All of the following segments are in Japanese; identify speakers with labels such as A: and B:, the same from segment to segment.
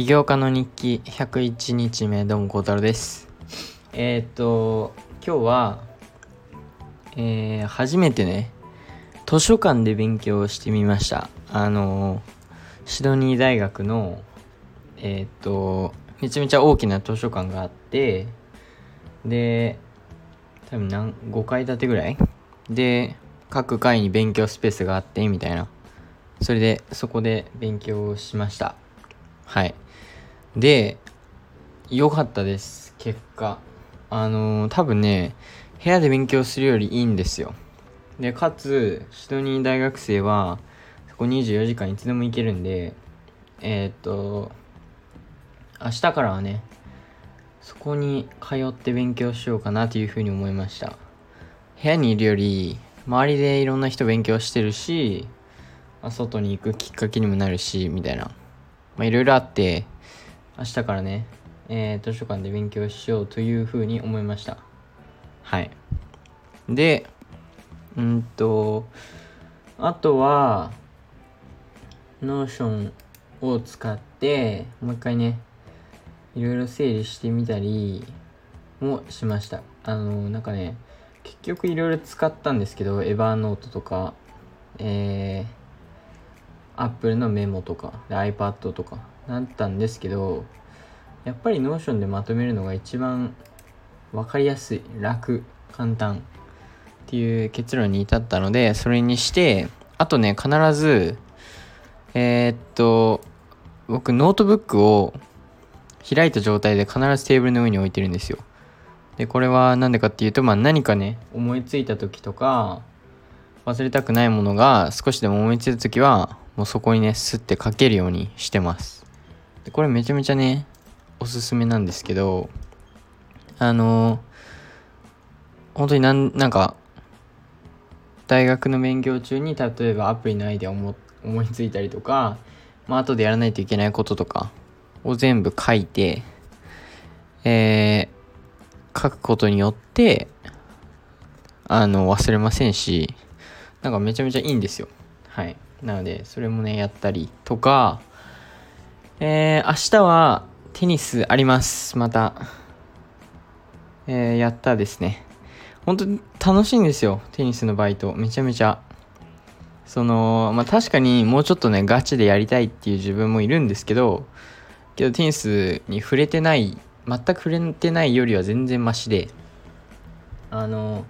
A: 起業家の日記101日目どうも孝太郎です。えー、っと今日はえー、初めてね図書館で勉強してみました。あのシドニー大学のえー、っとめちゃめちゃ大きな図書館があってで多分何5階建てぐらい？で各階に勉強スペースがあってみたいな。それでそこで勉強しました。はい。で良かったです結果。あのー、多分ね部屋で勉強するよりいいんですよ。でかつシドニー大学生はそこ24時間いつでも行けるんでえー、っと明日からはねそこに通って勉強しようかなというふうに思いました。部屋にいるより周りでいろんな人勉強してるし外に行くきっかけにもなるしみたいな。まあいろいろあって明日からね、えー、図書館で勉強しようというふうに思いました。はい。でうんとあとは Notion を使ってもう一回ねいろいろ整理してみたりもしました。あのなんかね結局いろいろ使ったんですけどエヴァーノートとかえー、Apple のメモとか iPad とかなったんですけどやっぱり Notion でまとめるのが一番分かりやすい楽簡単っていう結論に至ったのでそれにしてあとね必ずえー、っと僕ノートブックを開いた状態で必ずテーブルの上に置いてるんですよ。で、これは何でかっていうと、まあ何かね、思いついた時とか、忘れたくないものが少しでも思いついた時は、もうそこにね、スッて書けるようにしてます。で、これめちゃめちゃね、おすすめなんですけど、あのー、本当になんなんか、大学の勉強中に例えばアプリのアイデアを思いついたりとか、まあ後でやらないといけないこととか、を全部書いて、えー、書くことによって、あの、忘れませんし、なんかめちゃめちゃいいんですよ。はい。なので、それもね、やったりとか、えー、明日はテニスあります。また。えー、やったですね。本当に楽しいんですよ。テニスのバイト。めちゃめちゃ。その、まあ確かにもうちょっとね、ガチでやりたいっていう自分もいるんですけど、けどテニスに触れてない全く触れてないよりは全然マシであの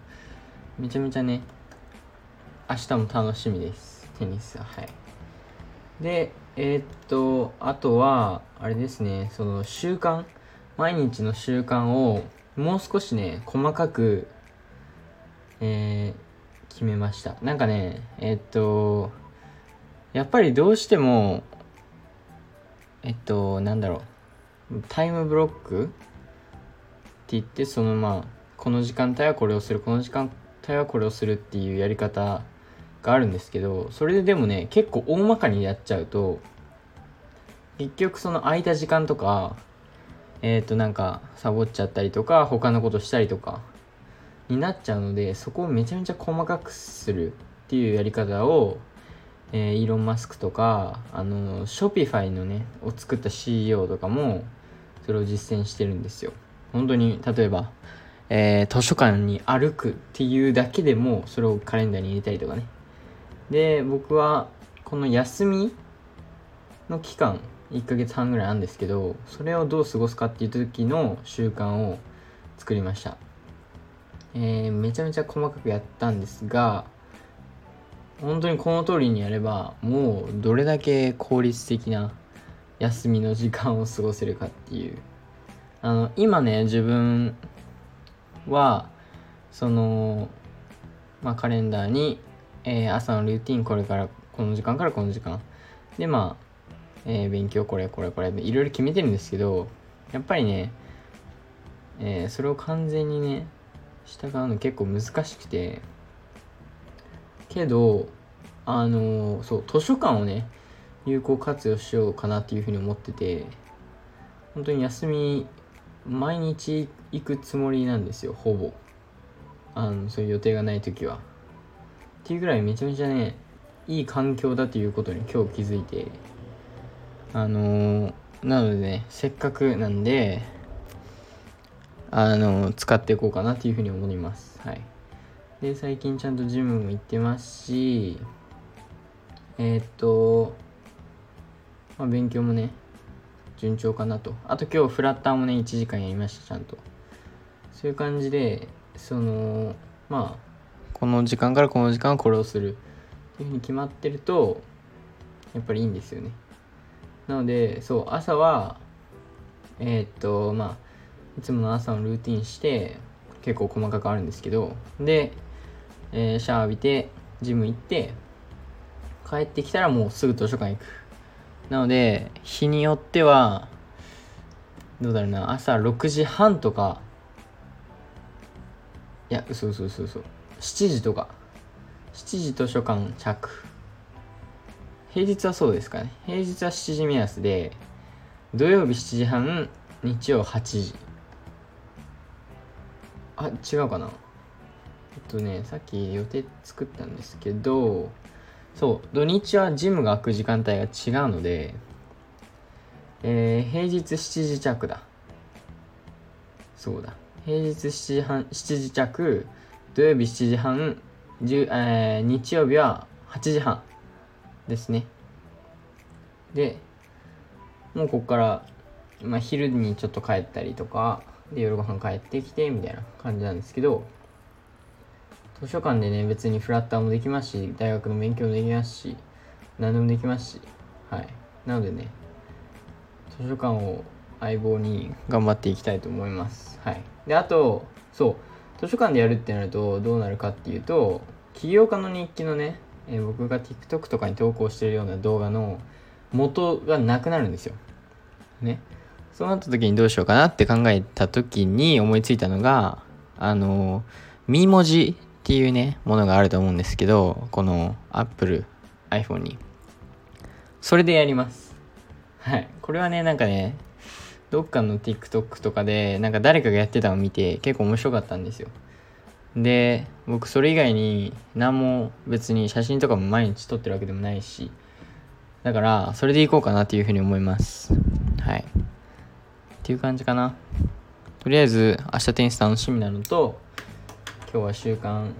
A: めちゃめちゃね明日も楽しみですテニスはい。でえー、っとあとはあれですね。その習慣毎日の習慣をもう少しね細かくえー、決めました。なんかねえー、っとやっぱりどうしてもえっと、なんだろう、タイムブロック？って言って、そのまあ、この時間帯はこれをする、この時間帯はこれをするっていうやり方があるんですけど、それででもね、結構大まかにやっちゃうと、結局その空いた時間とか、えっ、ー、となんかサボっちゃったりとか、他のことしたりとか、になっちゃうので、そこをめちゃめちゃ細かくするっていうやり方をえー、イーロン・マスクとか、あの、ショピファイのね、を作った CEO とかも、それを実践してるんですよ。本当に、例えば、えー、図書館に歩くっていうだけでも、それをカレンダーに入れたりとかね。で、僕は、この休みの期間、1ヶ月半ぐらいあるんですけど、それをどう過ごすかっていう時の習慣を作りました。えー、めちゃめちゃ細かくやったんですが、本当にこの通りにやればもうどれだけ効率的な休みの時間を過ごせるかっていうあの今ね自分はそのまあカレンダーに、えー、朝のルーティンこれからこの時間からこの時間。でまあ、えー、勉強これこれこれいろいろ決めてるんですけどやっぱりね、えー、それを完全にね従うの結構難しくて。けどあのそう図書館をね有効活用しようかなっていうふうに思ってて本当に休み毎日行くつもりなんですよほぼ。あのそういう予定がない時は。っていうぐらいめちゃめちゃねいい環境だということに今日気づいて。あのー、なのでねせっかくなんであの使っていこうかなっていうふうに思います。はい。で最近ちゃんとジムも行ってますしえー、っと、まあ、勉強もね順調かなと。あと今日フラッターもね1時間やりましたちゃんと。そういう感じでそのまあこの時間からこの時間はこれをする。っていうふうに決まってるとやっぱりいいんですよね。なのでそう朝はえー、っとまあいつもの朝のルーティンして結構細かくあるんですけどで、えー、シャワー浴びてジム行って帰ってきたらもうすぐ図書館行く。なので日によってはどうだろうな朝6時半とか。いや嘘嘘嘘嘘。7時とか。7時図書館着。平日はそうですかね。平日は7時目安で土曜日7時半日曜8時。あ違うかな。えっとねさっき予定作ったんですけどそう土日はジムが開く時間帯が違うのでえー、平日7時着だ。そうだ。平日7時半7時着土曜日7時半、えー、日曜日は8時半ですね。でもうここから、まあ、昼にちょっと帰ったりとかで夜ご飯帰ってきてみたいな感じなんですけど図書館でね別にフラッターもできますし大学の勉強もできますし何でもできますしはい。なのでね図書館を相棒に頑張っていきたいと思います。はい。であとそう。図書館でやるってなるとどうなるかっていうと起業家の日記のね、えー、僕が TikTok とかに投稿してるような動画の元がなくなるんですよ。ね。そうなった時にどうしようかなって考えた時に思いついたのがあのミ文字っていうねものがあると思うんですけどこの Apple iPhone に。それでやります。はい。これはねなんかねどっかの TikTok とかでなんか誰かがやってたのを見て結構面白かったんですよ。で僕それ以外に何も別に写真とかも毎日撮ってるわけでもないしだからそれでいこうかなっていうふうに思います。はい。っていう感じかな。とりあえず明日テニス楽しみなのと今日は習慣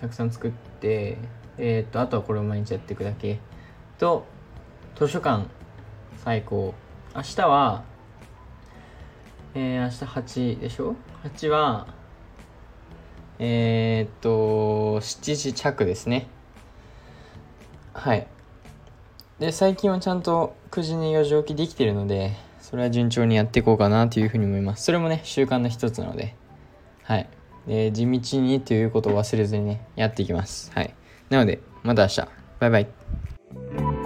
A: たくさん作ってえー、っとあとはこれを毎日やっていくだけと図書館最高。明日はえー、明日8でしょ ?8 は、えー、っと、7時着ですね。はい。で、最近はちゃんと9時に4時起きできてるので、それは順調にやっていこうかなというふうに思います。それもね、習慣の一つなので、はい。で、地道にということを忘れずにね、やっていきます。はい。なので、また明日。バイバイ。